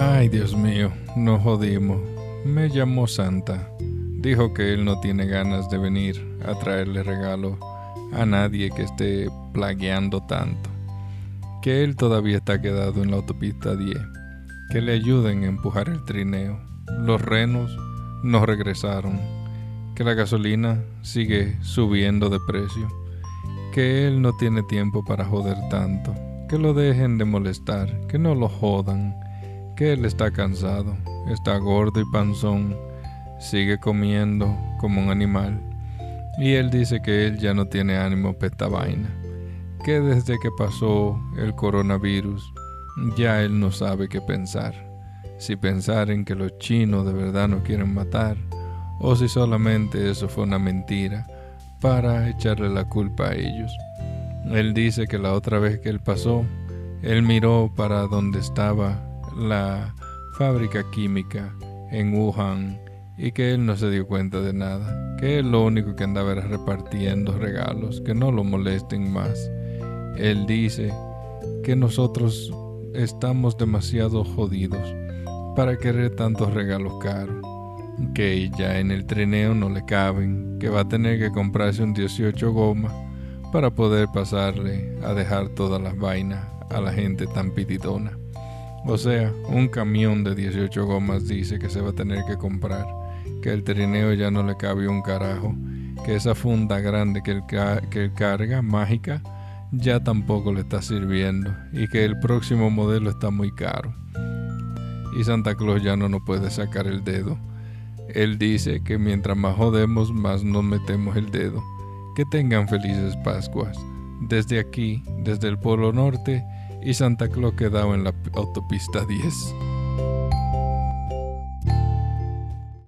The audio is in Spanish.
Ay, Dios mío, nos jodimos. Me llamó Santa. Dijo que él no tiene ganas de venir a traerle regalo a nadie que esté plagueando tanto. Que él todavía está quedado en la autopista 10. Que le ayuden a empujar el trineo. Los renos no regresaron. Que la gasolina sigue subiendo de precio. Que él no tiene tiempo para joder tanto. Que lo dejen de molestar. Que no lo jodan. Que él está cansado. Está gordo y panzón. Sigue comiendo como un animal. Y él dice que él ya no tiene ánimo para esta vaina. Que desde que pasó el coronavirus, ya él no sabe qué pensar. Si pensar en que los chinos de verdad no quieren matar, o si solamente eso fue una mentira para echarle la culpa a ellos. Él dice que la otra vez que él pasó, él miró para donde estaba la fábrica química en Wuhan y que él no se dio cuenta de nada, que él lo único que andaba era repartiendo regalos, que no lo molesten más. Él dice que nosotros estamos demasiado jodidos para querer tantos regalos caros, que ya en el trineo no le caben, que va a tener que comprarse un 18 goma para poder pasarle a dejar todas las vainas a la gente tan pitidona. O sea, un camión de 18 gomas dice que se va a tener que comprar que el trineo ya no le cabe un carajo, que esa funda grande que él, que carga, mágica, ya tampoco le está sirviendo y que el próximo modelo está muy caro. Y Santa Claus ya no nos puede sacar el dedo. Él dice que mientras más jodemos, más nos metemos el dedo. Que tengan felices Pascuas. Desde aquí, desde el Polo Norte y Santa Claus quedado en la autopista 10.